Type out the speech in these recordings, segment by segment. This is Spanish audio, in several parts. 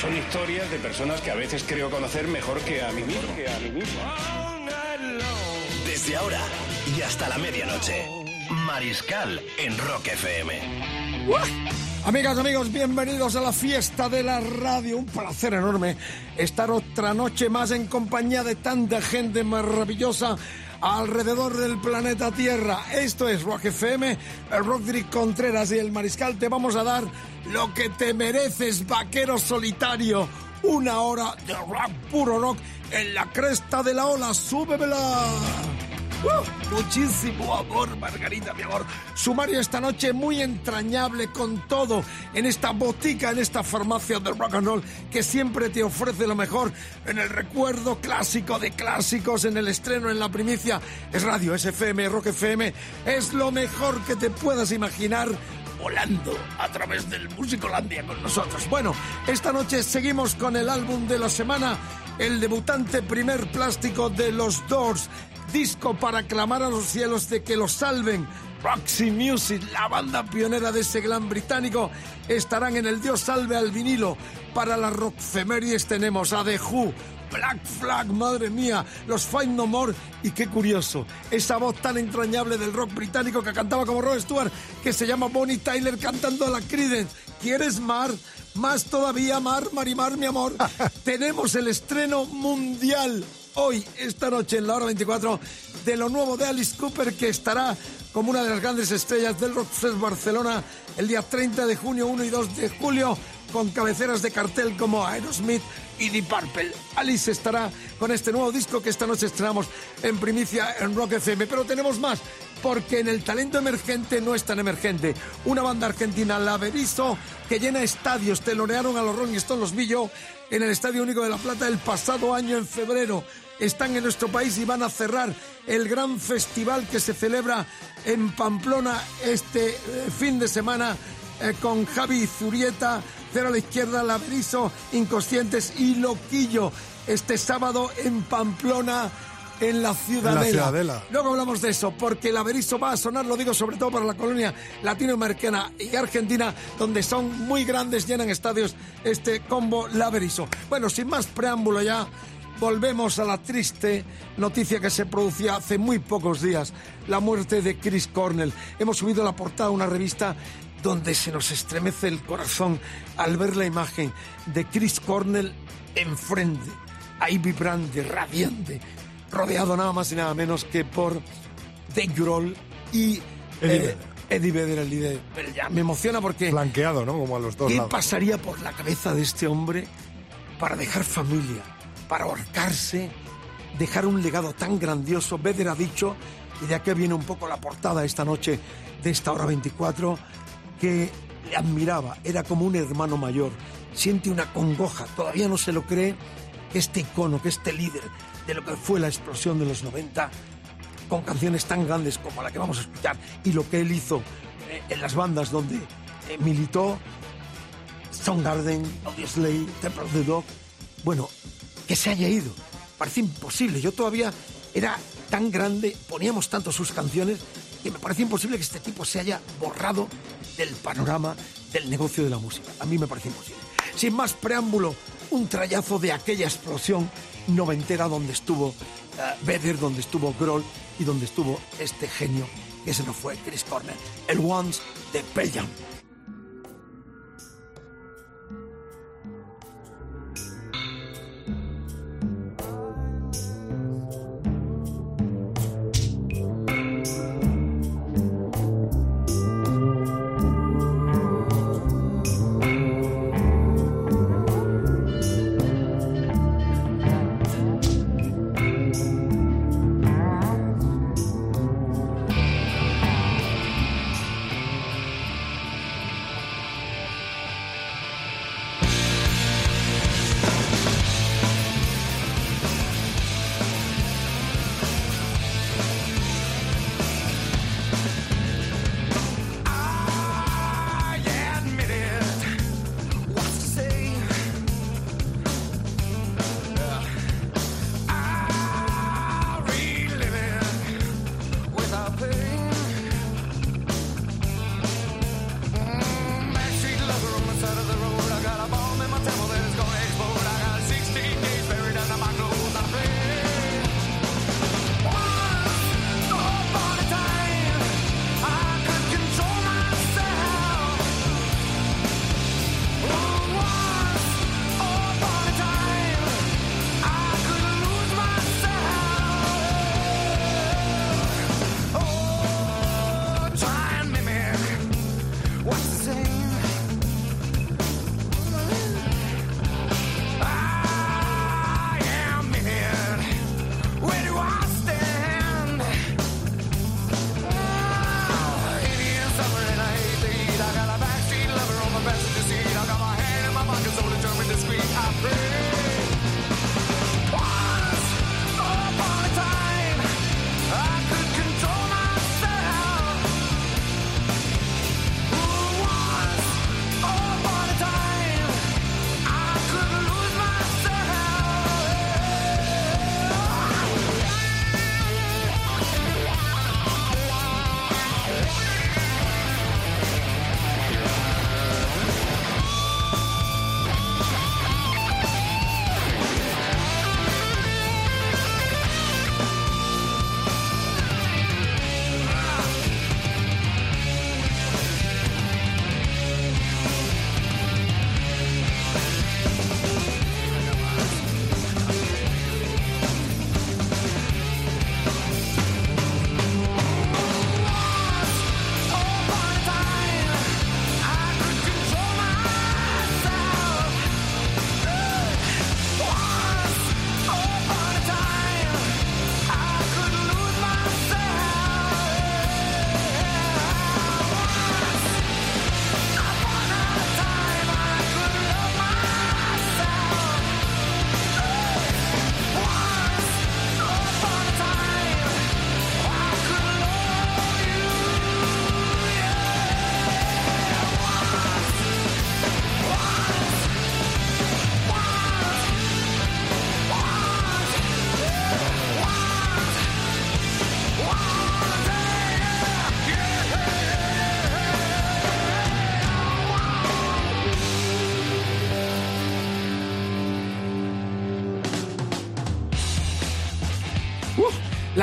Son historias de personas que a veces creo conocer mejor que a mí mismo. Que a mí mismo. Desde ahora y hasta la medianoche. Mariscal en Rock FM. Amigas, amigos, bienvenidos a la fiesta de la radio. Un placer enorme estar otra noche más en compañía de tanta gente maravillosa alrededor del planeta Tierra. Esto es Rock FM, Rodrick Contreras y el Mariscal. Te vamos a dar lo que te mereces, vaquero solitario. Una hora de rock, puro rock, en la cresta de la ola. ¡Súbemela! Muchísimo amor, Margarita, mi amor. Sumario esta noche muy entrañable con todo en esta botica, en esta farmacia de rock and roll que siempre te ofrece lo mejor en el recuerdo clásico de clásicos, en el estreno, en la primicia. Es radio, es FM, Rock FM. Es lo mejor que te puedas imaginar volando a través del Musicolandia con nosotros. Bueno, esta noche seguimos con el álbum de la semana, el debutante primer plástico de los Doors, disco para clamar a los cielos de que los salven. Roxy Music, la banda pionera de ese glam británico, estarán en el Dios salve al vinilo. Para las rockfemérides tenemos a The Who, Black Flag, madre mía, los Find No More y qué curioso, esa voz tan entrañable del rock británico que cantaba como Rod Stewart, que se llama Bonnie Tyler cantando a la Creedence. ¿Quieres mar? Más todavía, Mar, Marimar, mi amor. Tenemos el estreno mundial hoy, esta noche, en la hora 24, de lo nuevo de Alice Cooper, que estará como una de las grandes estrellas del Rockfest Barcelona el día 30 de junio, 1 y 2 de julio, con cabeceras de cartel como Aerosmith y Deep Purple. Alice estará con este nuevo disco que esta noche estrenamos en primicia en Rock FM. Pero tenemos más, porque en el talento emergente no es tan emergente. Una banda argentina, La Berizo, que llena estadios, telonearon a los Rolling Stones, los vi en el Estadio Único de La Plata el pasado año en febrero. Están en nuestro país y van a cerrar el gran festival que se celebra en Pamplona este eh, fin de semana eh, con Javi Zurieta, Cero a la izquierda, Laberizo, Inconscientes y Loquillo. Este sábado en Pamplona, en la Ciudadela. Ciudadela. Luego hablamos de eso, porque el Averizo va a sonar, lo digo sobre todo para la colonia latinoamericana y argentina, donde son muy grandes, llenan estadios este combo Laverizo. Bueno, sin más preámbulo ya, volvemos a la triste noticia que se producía hace muy pocos días, la muerte de Chris Cornell. Hemos subido la portada a una revista donde se nos estremece el corazón al ver la imagen de Chris Cornell enfrente, ahí vibrante, radiante, rodeado nada más y nada menos que por Dave Grohl y Eddie eh, Vedder. Eddie Vedder, el líder. Pero ya me emociona porque Blanqueado, ¿no? Como a los dos ¿qué lados. pasaría por la cabeza de este hombre para dejar familia, para ahorcarse, dejar un legado tan grandioso? Vedder ha dicho, y de aquí viene un poco la portada esta noche de esta hora 24, que le admiraba, era como un hermano mayor, siente una congoja, todavía no se lo cree que este icono, que este líder de lo que fue la explosión de los 90, con canciones tan grandes como la que vamos a escuchar y lo que él hizo eh, en las bandas donde eh, militó, Soundgarden, Audioslave, Temple of the Dog, bueno, que se haya ido, parece imposible, yo todavía era tan grande, poníamos tanto sus canciones, que me parece imposible que este tipo se haya borrado del panorama del negocio de la música. A mí me parece imposible. Sin más preámbulo, un trayazo de aquella explosión noventera donde estuvo Vedder, donde estuvo Grohl y donde estuvo este genio que se nos fue, Chris Cornell, el Once de Pearl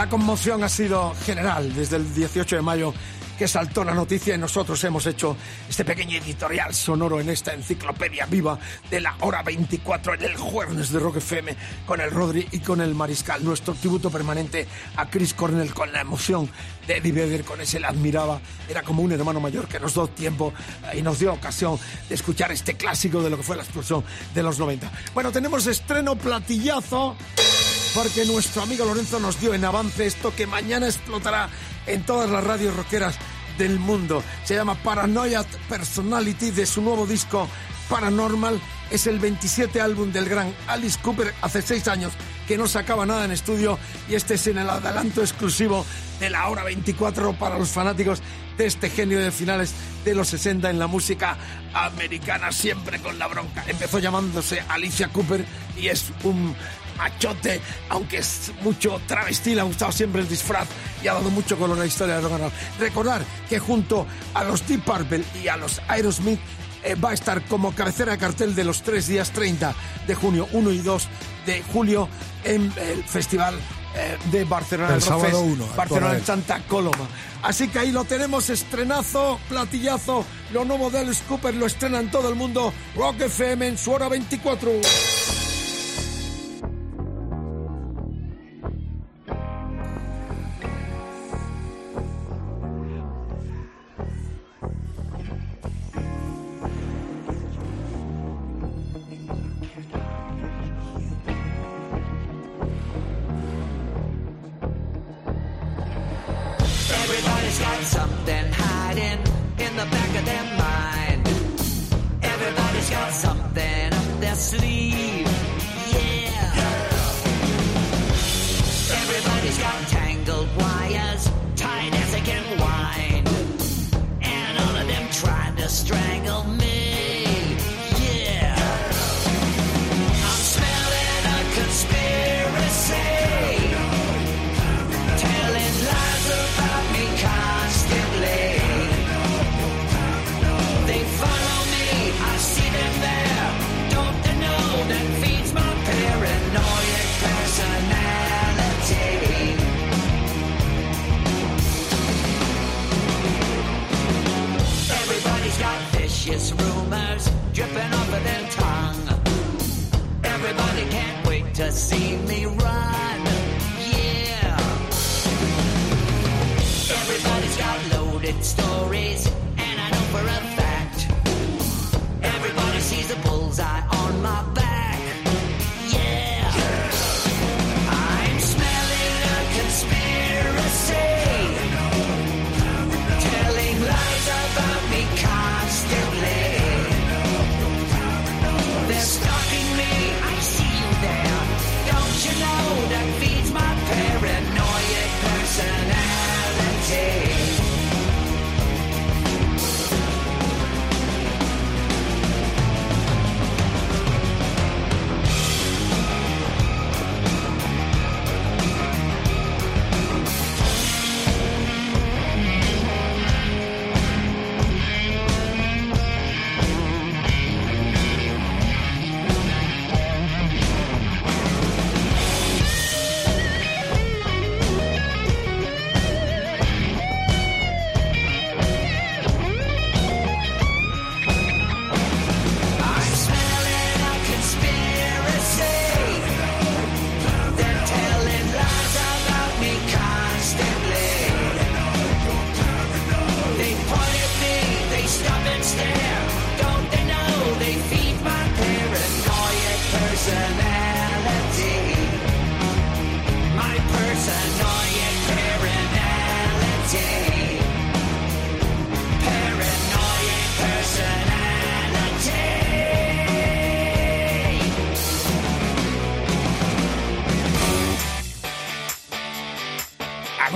La conmoción ha sido general desde el 18 de mayo que saltó la noticia y nosotros hemos hecho este pequeño editorial sonoro en esta enciclopedia viva de la hora 24 en el jueves de Rock FM con el Rodri y con el Mariscal. Nuestro tributo permanente a Chris Cornell con la emoción de Eddie Vedder, con ese la admiraba. Era como un hermano mayor que nos dio tiempo eh, y nos dio ocasión de escuchar este clásico de lo que fue la explosión de los 90. Bueno, tenemos estreno platillazo porque nuestro amigo Lorenzo nos dio en avance esto que mañana explotará en todas las radios rockeras del mundo. Se llama Paranoia Personality de su nuevo disco Paranormal. Es el 27 álbum del gran Alice Cooper hace seis años que no sacaba nada en estudio y este es en el adelanto exclusivo de la hora 24 para los fanáticos de este genio de finales de los 60 en la música americana, siempre con la bronca. Empezó llamándose Alicia Cooper y es un machote, aunque es mucho travesti, le ha gustado siempre el disfraz y ha dado mucho color a la historia de rock and roll. Recordar que junto a los Deep Purple y a los Aerosmith eh, va a estar como cabecera de cartel de los tres días 30 de junio, 1 y 2 de julio en el festival eh, de Barcelona. El sábado Barcelona en. Santa Coloma. Así que ahí lo tenemos, estrenazo, platillazo, lo nuevo de Alice Cooper lo estrena en todo el mundo, Rock FM en su hora 24. Every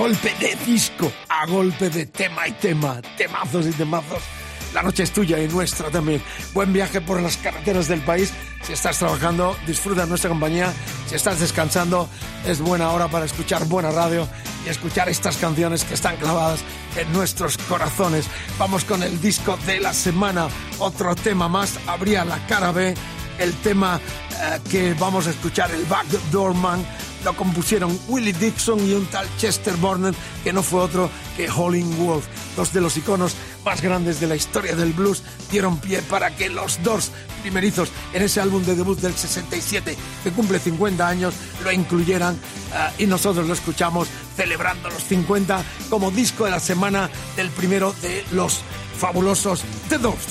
golpe de disco, a golpe de tema y tema, temazos y temazos. La noche es tuya y nuestra también. Buen viaje por las carreteras del país. Si estás trabajando, disfruta nuestra compañía. Si estás descansando, es buena hora para escuchar buena radio y escuchar estas canciones que están clavadas en nuestros corazones. Vamos con el disco de la semana. Otro tema más. Habría la cara B. El tema eh, que vamos a escuchar, el Backdoor Man lo compusieron Willie Dixon y un tal Chester Burnett, que no fue otro que Howlin' Wolf. Dos de los iconos más grandes de la historia del blues dieron pie para que los Doors primerizos en ese álbum de debut del 67, que cumple 50 años, lo incluyeran ah, y nosotros lo escuchamos celebrando los 50 como disco de la semana del primero de los fabulosos The Doors.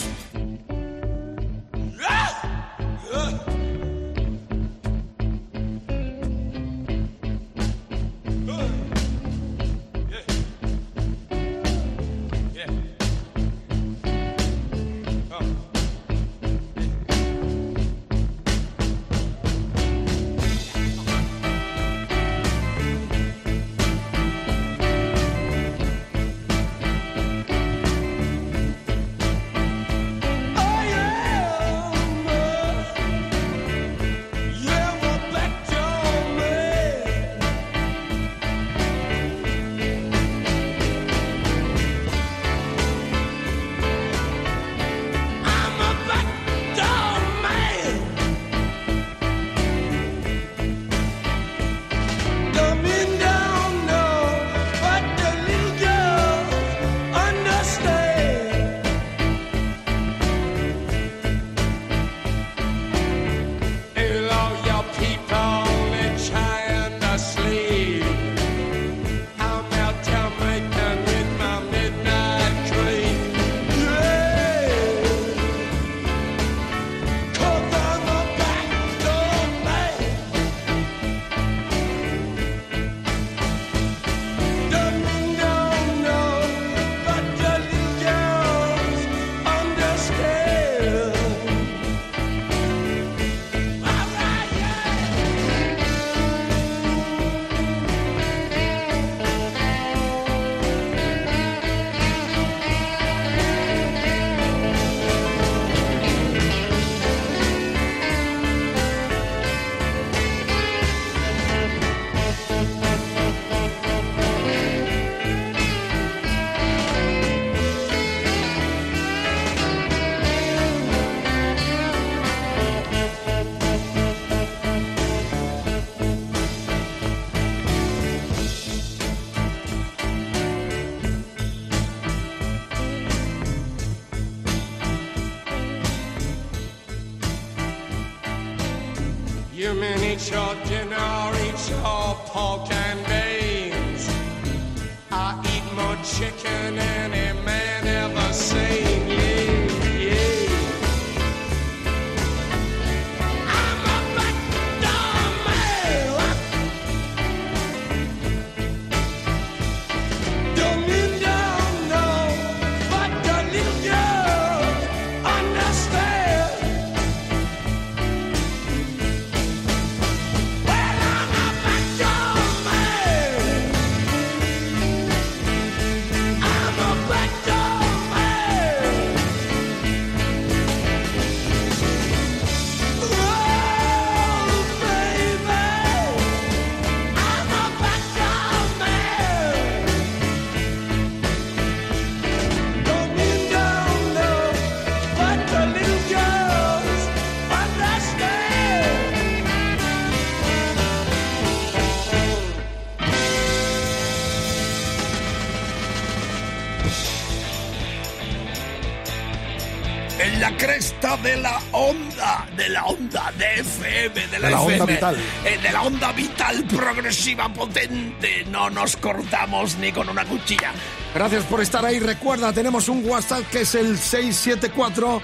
De la onda, de la onda de FM, de la, De la onda FM, vital. eh, de la onda vital progresiva potente. No nos cortamos ni con una cuchilla. Gracias por estar ahí. Recuerda, tenemos un WhatsApp que es el 674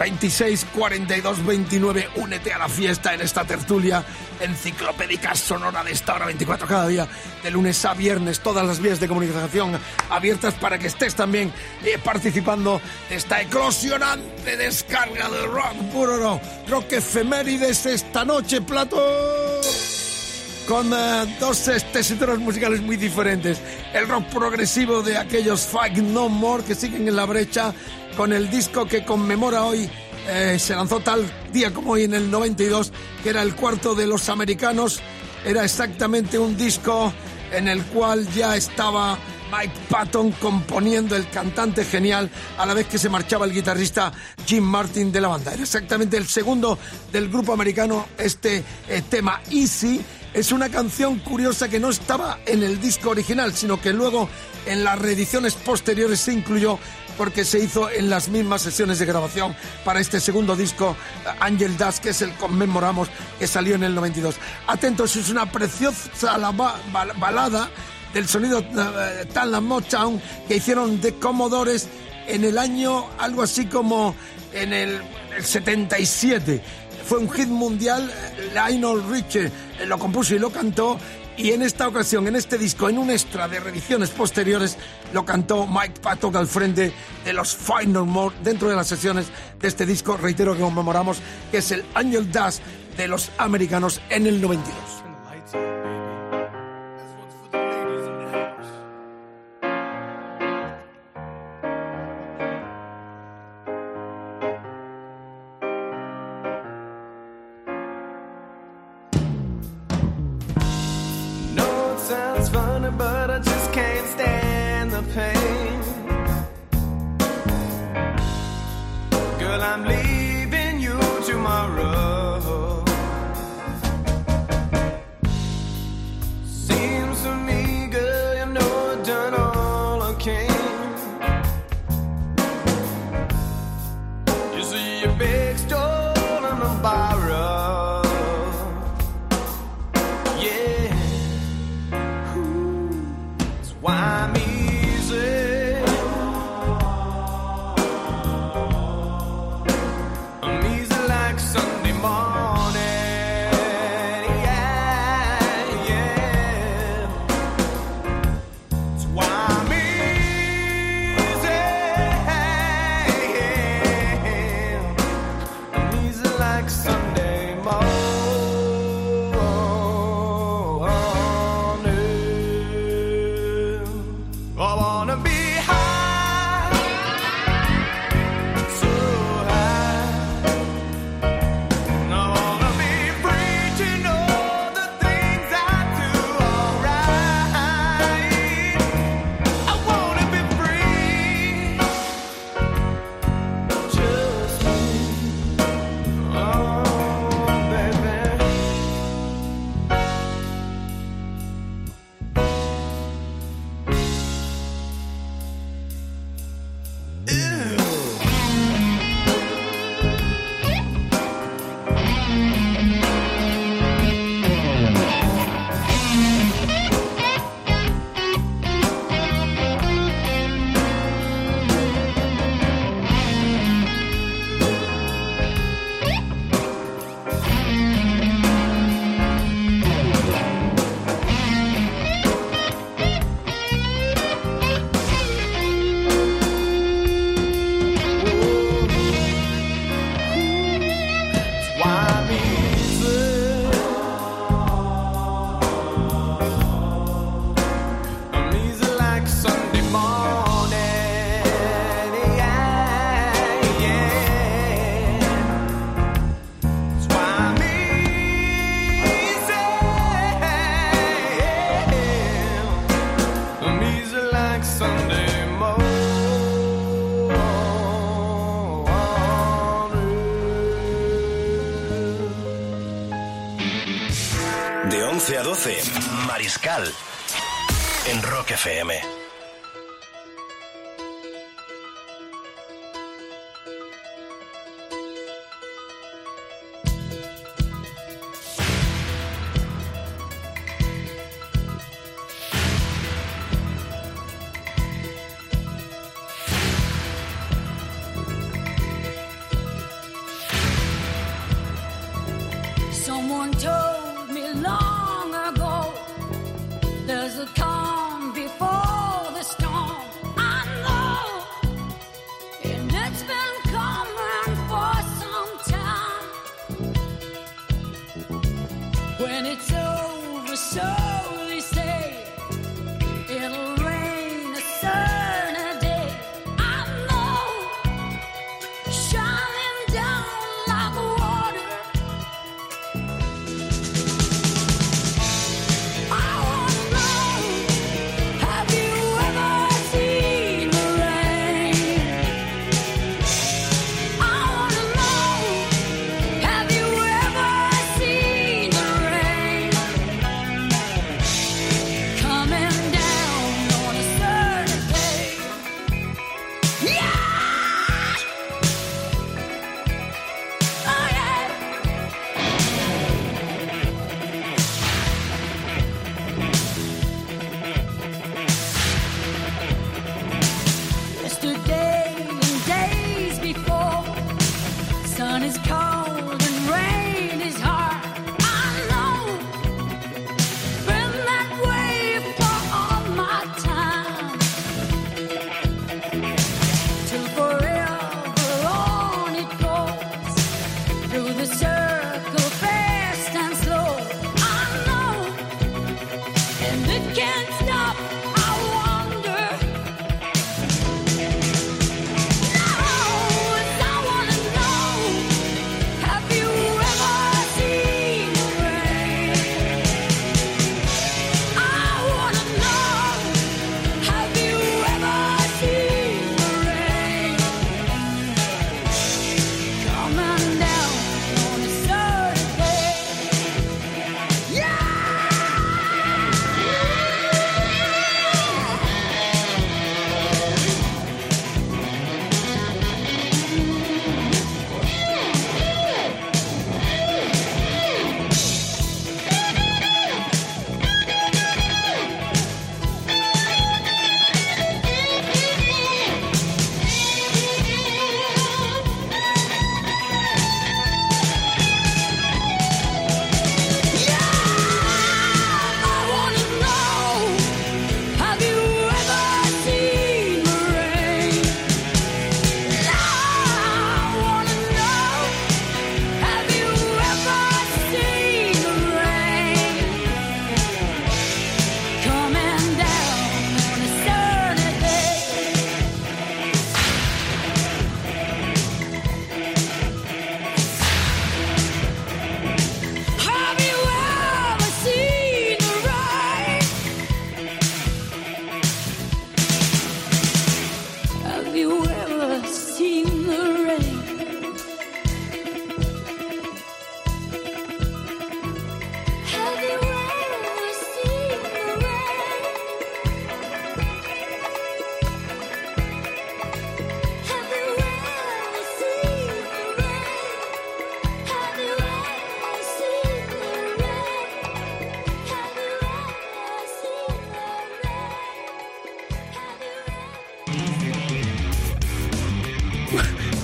26 42 29. Únete a la fiesta en esta tertulia enciclopédica sonora de esta hora 24 cada día, de lunes a viernes. Todas las vías de comunicación abiertas para que estés también eh, participando de esta eclosionante descarga de rock puro rock. Rock efemérides esta noche, plato con eh, dos tesituras musicales muy diferentes. El rock progresivo de aquellos Fight No More que siguen en la brecha con el disco que conmemora hoy, eh, se lanzó tal día como hoy en el 92, que era el cuarto de los americanos. Era exactamente un disco en el cual ya estaba Mike Patton componiendo el cantante genial a la vez que se marchaba el guitarrista Jim Martin de la banda. Era exactamente el segundo del grupo americano este eh, tema Easy Es una canción curiosa que no estaba en el disco original, sino que luego en las reediciones posteriores se incluyó porque se hizo en las mismas sesiones de grabación para este segundo disco, Angel Dust, que es el conmemoramos, que salió en el 92. Atentos, es una preciosa la- bal- balada del sonido eh, tan la Motown que hicieron de Commodores en el año algo así como en el, el 77. Fue un hit mundial, Lionel Richie eh, lo compuso y lo cantó y en esta ocasión, en este disco, en un extra de reediciones posteriores, lo cantó Mike Patton al frente de los Find No More dentro de las sesiones de este disco, reitero que conmemoramos, que es el Angel Dust de los americanos en el 92. Done all I can.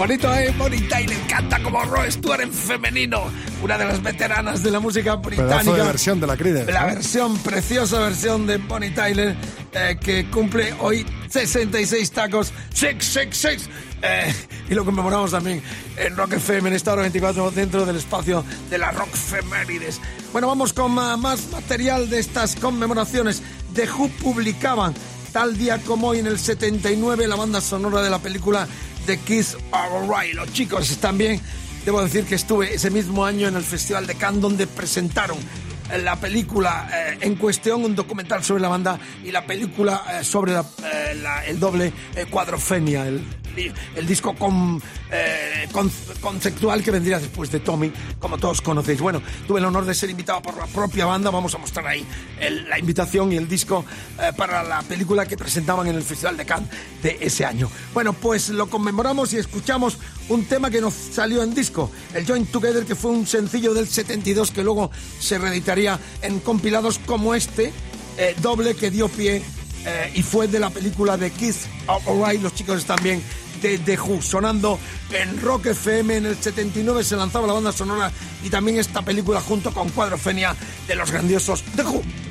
Bonito, ¿eh? Bonnie Tyler canta como Roy Stewart en femenino. Una de las veteranas de la música británica. Pedazo de versión de la Creedence. La ¿eh? versión, preciosa versión de Bonnie Tyler, eh, que cumple hoy 66 tacos, 666. Eh, y lo conmemoramos también en Rock FM, en esta hora 24, dentro del espacio de la Rock Femérides. Bueno, vamos con más material de estas conmemoraciones. The Who publicaban tal día como hoy en el 79 la banda sonora de la película The Are Alright. Los chicos también, debo decir que estuve ese mismo año en el Festival de Cannes donde presentaron eh, la película eh, en cuestión, un documental sobre la banda y la película eh, sobre la- eh, la- el doble eh, cuadrofenia, el, el disco eh, con- conceptual que vendría después de Tommy, como todos conocéis. Bueno, tuve el honor de ser invitado por la propia banda, vamos a mostrar ahí la invitación y el disco eh, para la película que presentaban en el Festival de Cannes de ese año. Bueno, pues lo conmemoramos y escuchamos un tema que nos salió en disco, el Joint Together, que fue un sencillo del 72 que luego se reeditaría en compilados como este, eh, doble que dio pie eh, y fue de la película de Kids Alright, los chicos también de The Who, sonando en Rock FM en el 79 se lanzaba la banda sonora y también esta película junto con Cuadrofenia de los grandiosos The Who.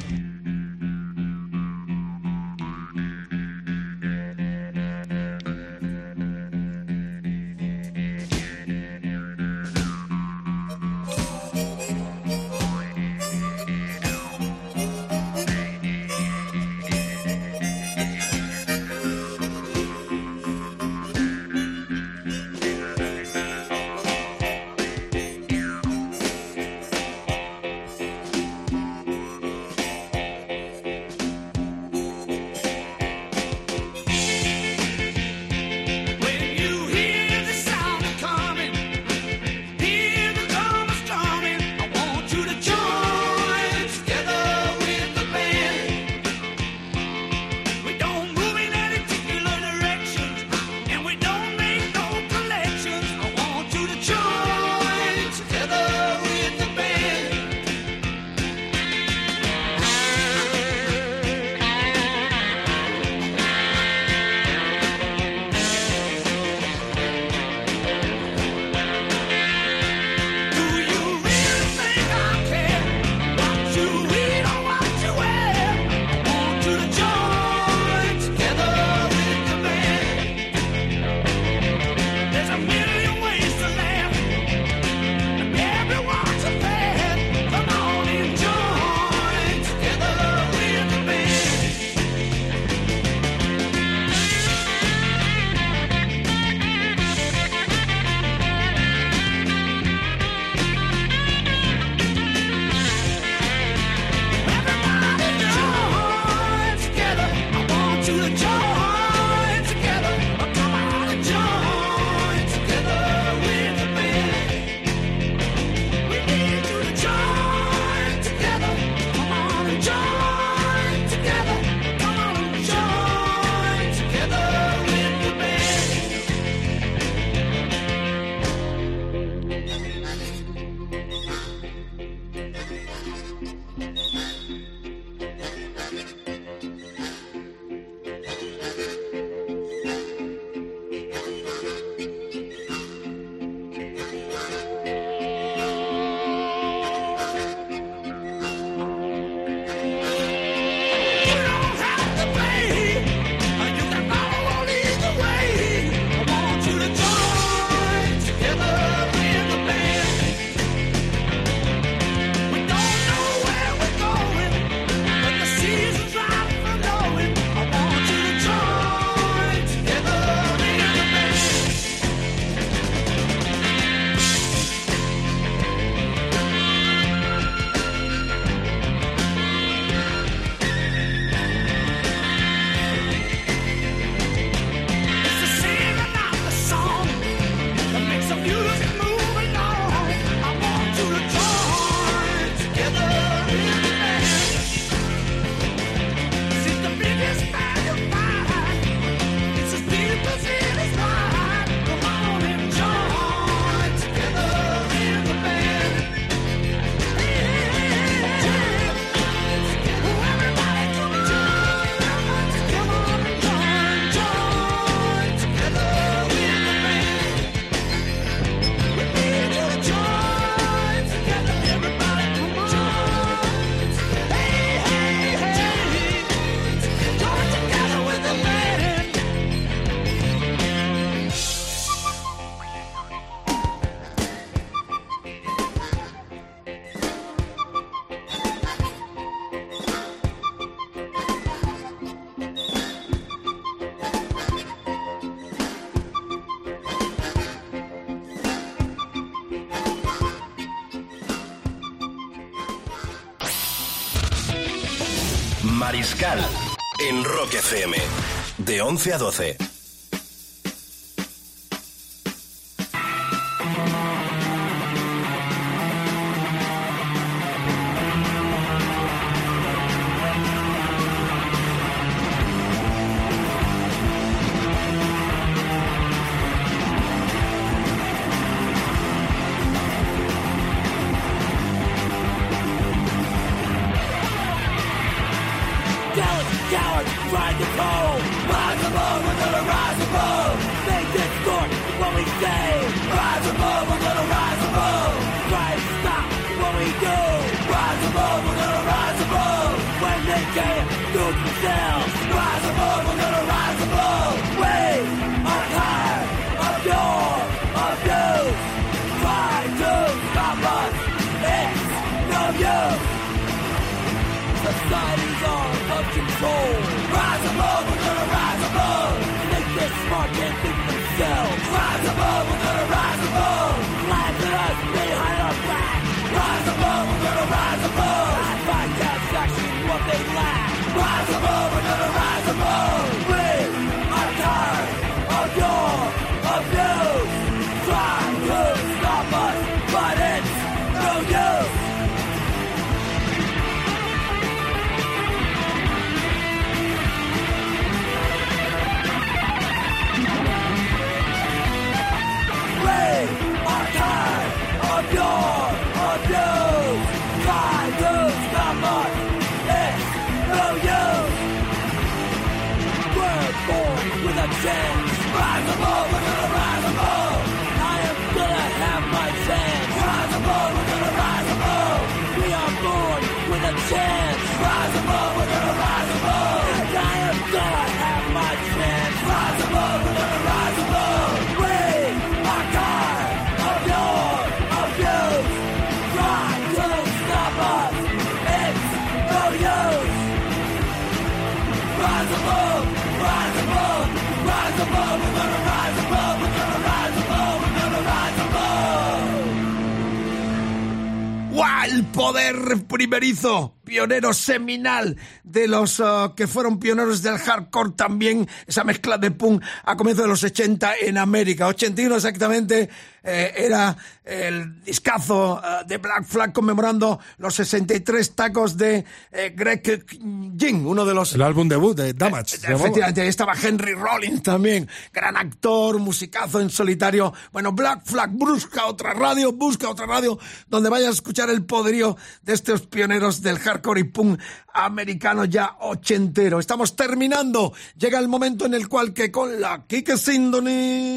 De 11 a 12. Rise above, we're poder primerizo, pionero seminal de los ah, que fueron pioneros del hardcore también, esa mezcla de punk a comienzos de los 80 en América. 81 exactamente eh, era el discazo ah, de Black Flag conmemorando los 63 tacos de eh, Greg Ginn, uno de los El álbum debut de Damage. llamaba. Efectivamente, ahí estaba Henry Rollins también, gran actor, musicazo en solitario. Bueno, Black Flag busca otra radio, busca otra radio donde vayas a escuchar el poderío de estos pioneros del hardcore y punk americano ya ochentero. Estamos terminando. Llega el momento en el cual que con la Kike Sindoni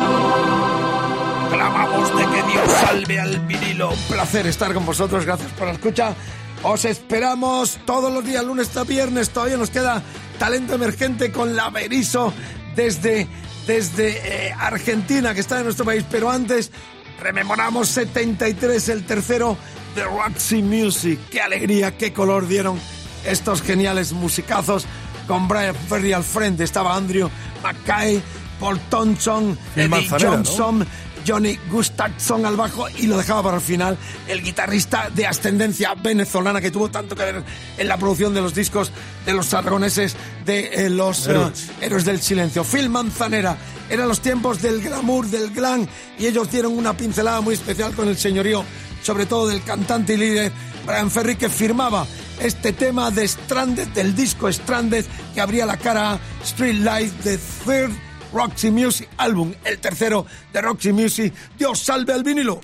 clamamos de que Dios salve al vinilo. Un placer estar con vosotros. Gracias por la escucha. Os esperamos todos los días, lunes a viernes. Todavía nos queda talento emergente con la Berizo desde, desde eh, Argentina, que está en nuestro país. Pero antes, rememoramos 73, el tercero de Roxy Music. Qué alegría, qué color dieron estos geniales musicazos. Con Brian Ferry al frente estaba Andrew Mackay, Paul Thompson, Eddie Manzanera, ¿no? Johnny Gustafson al bajo y lo dejaba para el final el guitarrista de ascendencia venezolana que tuvo tanto que ver en la producción de los discos de los aragoneses de eh, los eh, Héroes. héroes del silencio. Phil Manzanera. Eran los tiempos del glamour, del glam y ellos dieron una pincelada muy especial con el señorío, sobre todo del cantante y líder Brian Ferry que firmaba este tema de Stranded, del disco Stranded que abría la cara a Street Light de Third Roxy Music álbum, el tercero de Roxy Music. Dios salve al vinilo.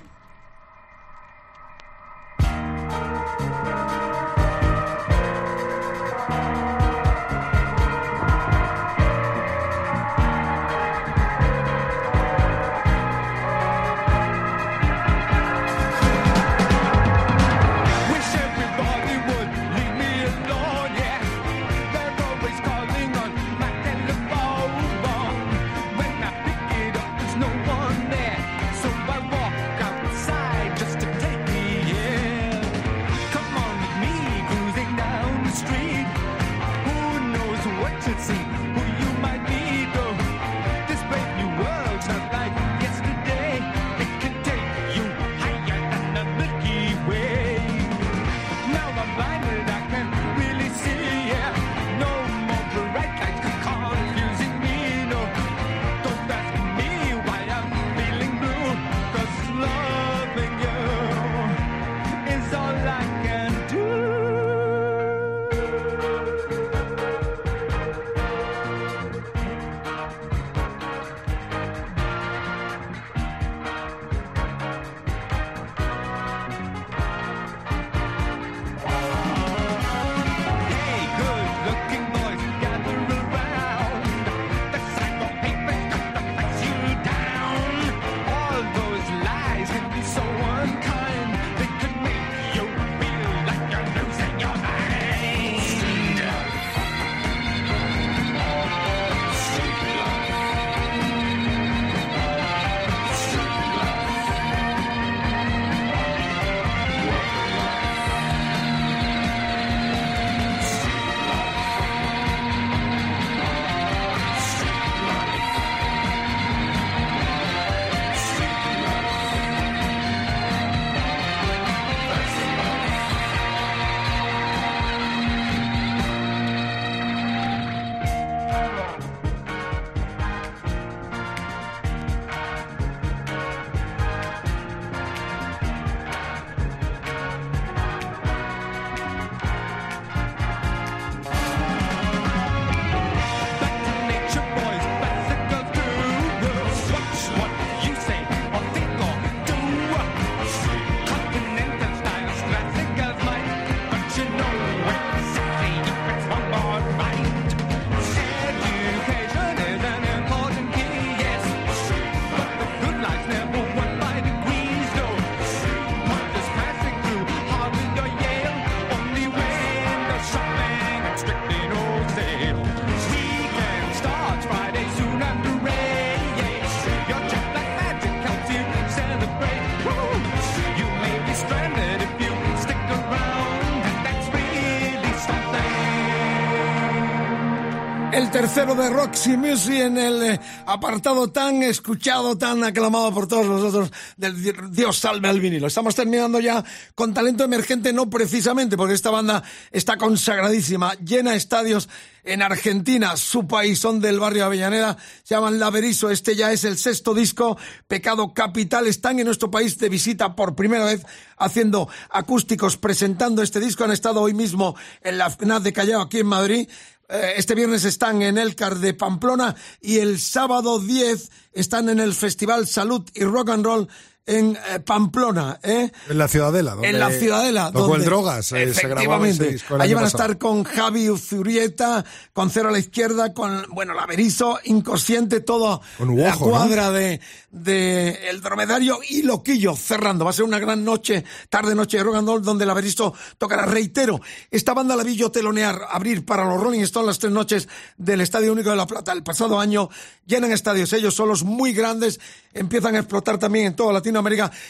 De Roxy Music en el eh, apartado tan escuchado, tan aclamado por todos nosotros del di- Dios salve al vinilo. Estamos terminando ya con talento emergente, no precisamente, porque esta banda está consagradísima, llena estadios en Argentina, su país, son del barrio Avellaneda, se llaman Laberizo, este ya es el sexto disco, Pecado Capital, están en nuestro país de visita por primera vez, haciendo acústicos, presentando este disco, han estado hoy mismo en la FNAC de Callao, aquí en Madrid, Este viernes están en Elcar de Pamplona y el sábado 10 están en el Festival Salud y Rock and Roll en eh, Pamplona, ¿eh? En la Ciudadela. Donde en la Ciudadela. Donde- el Drogas. eh, se Efectivamente. ese disco el Allí van a pasado. estar con Javi Zurieta, con Cero a la Izquierda, con, bueno, Laberizo, Inconsciente, todo Con la Uojo, ¿no? cuadra de, de El Dromedario y Loquillo cerrando. Va a ser una gran noche, tarde-noche de rock and roll, donde Laberizo tocará. Reitero, esta banda la vi yo telonear, abrir para los Rolling Stones las tres noches del Estadio Único de La Plata. El pasado año llenan estadios, ellos solos muy grandes, empiezan a explotar también en toda Latinoamérica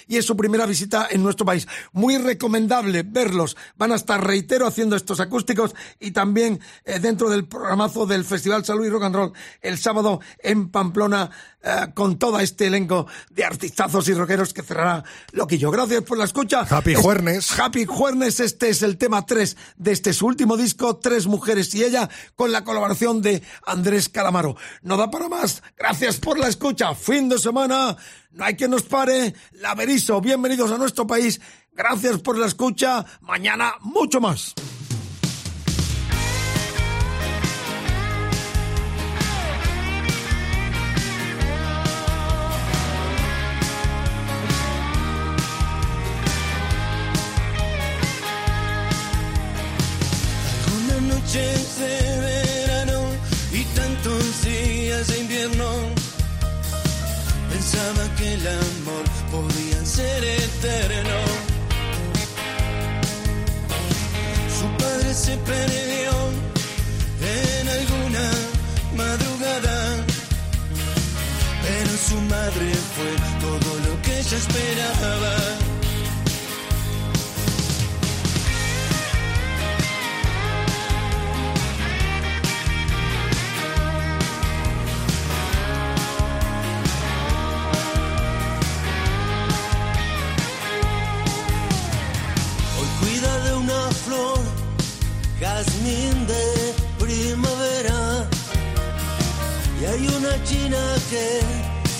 y es su primera visita en nuestro país. Muy recomendable verlos. Van a estar, reitero, haciendo estos acústicos y también eh, dentro del programazo del Festival Salud y Rock and Roll el sábado en Pamplona eh, con todo este elenco de artistazos y rockeros que cerrará Loquillo. Gracias por la escucha. Happy Es- Juernes. Happy Juernes, este es el tema 3 de este su último disco, Tres Mujeres y ella, con la colaboración de Andrés Calamaro. No da para más. Gracias por la escucha. Fin de semana. No hay que nos pare. Laberizo, bienvenidos a nuestro país. Gracias por la escucha. Mañana mucho más. Ser eterno. Su padre se perdió en alguna madrugada. Pero su madre fue todo lo que ella esperaba. China que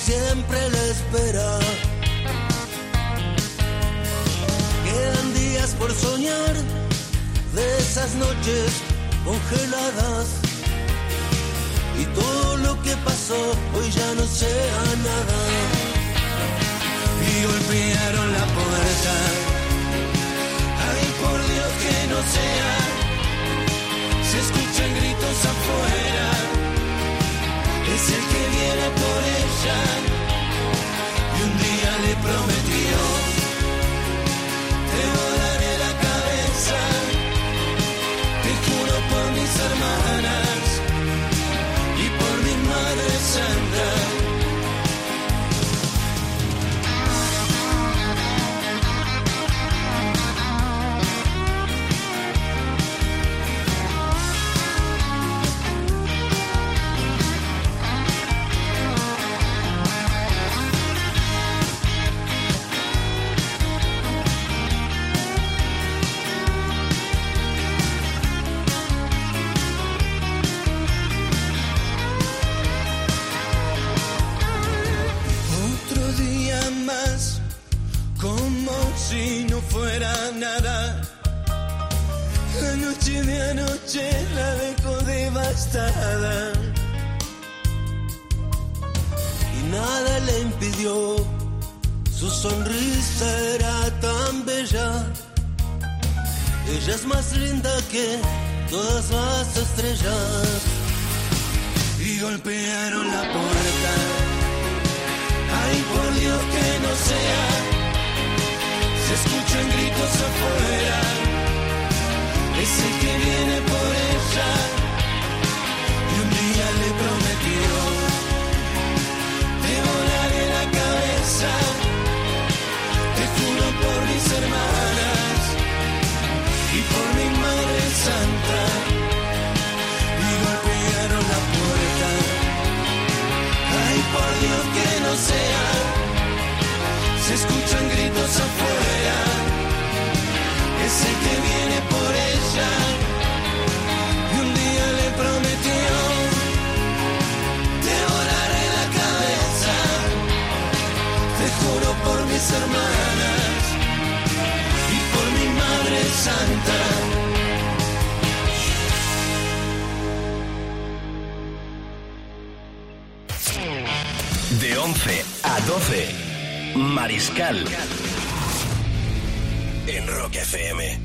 siempre la espera. Quedan días por soñar de esas noches congeladas. Y todo lo que pasó hoy ya no sea nada. Y golpearon la puerta. Ay, por Dios que no sea. Se escuchan gritos afuera. Es el prometió. Le impidió, su sonrisa era tan bella. Ella es más linda que todas las estrellas. Y golpearon la puerta. Ay, por Dios que no sea. Se escuchan gritos afuera. El que viene por ella. Te juro por mis hermanas y por mi madre santa. Y golpearon la puerta. Ay, por Dios que no sea. Se escucha mis hermanas y por mi Madre Santa. De 11 a 12, Mariscal. En Rock FM.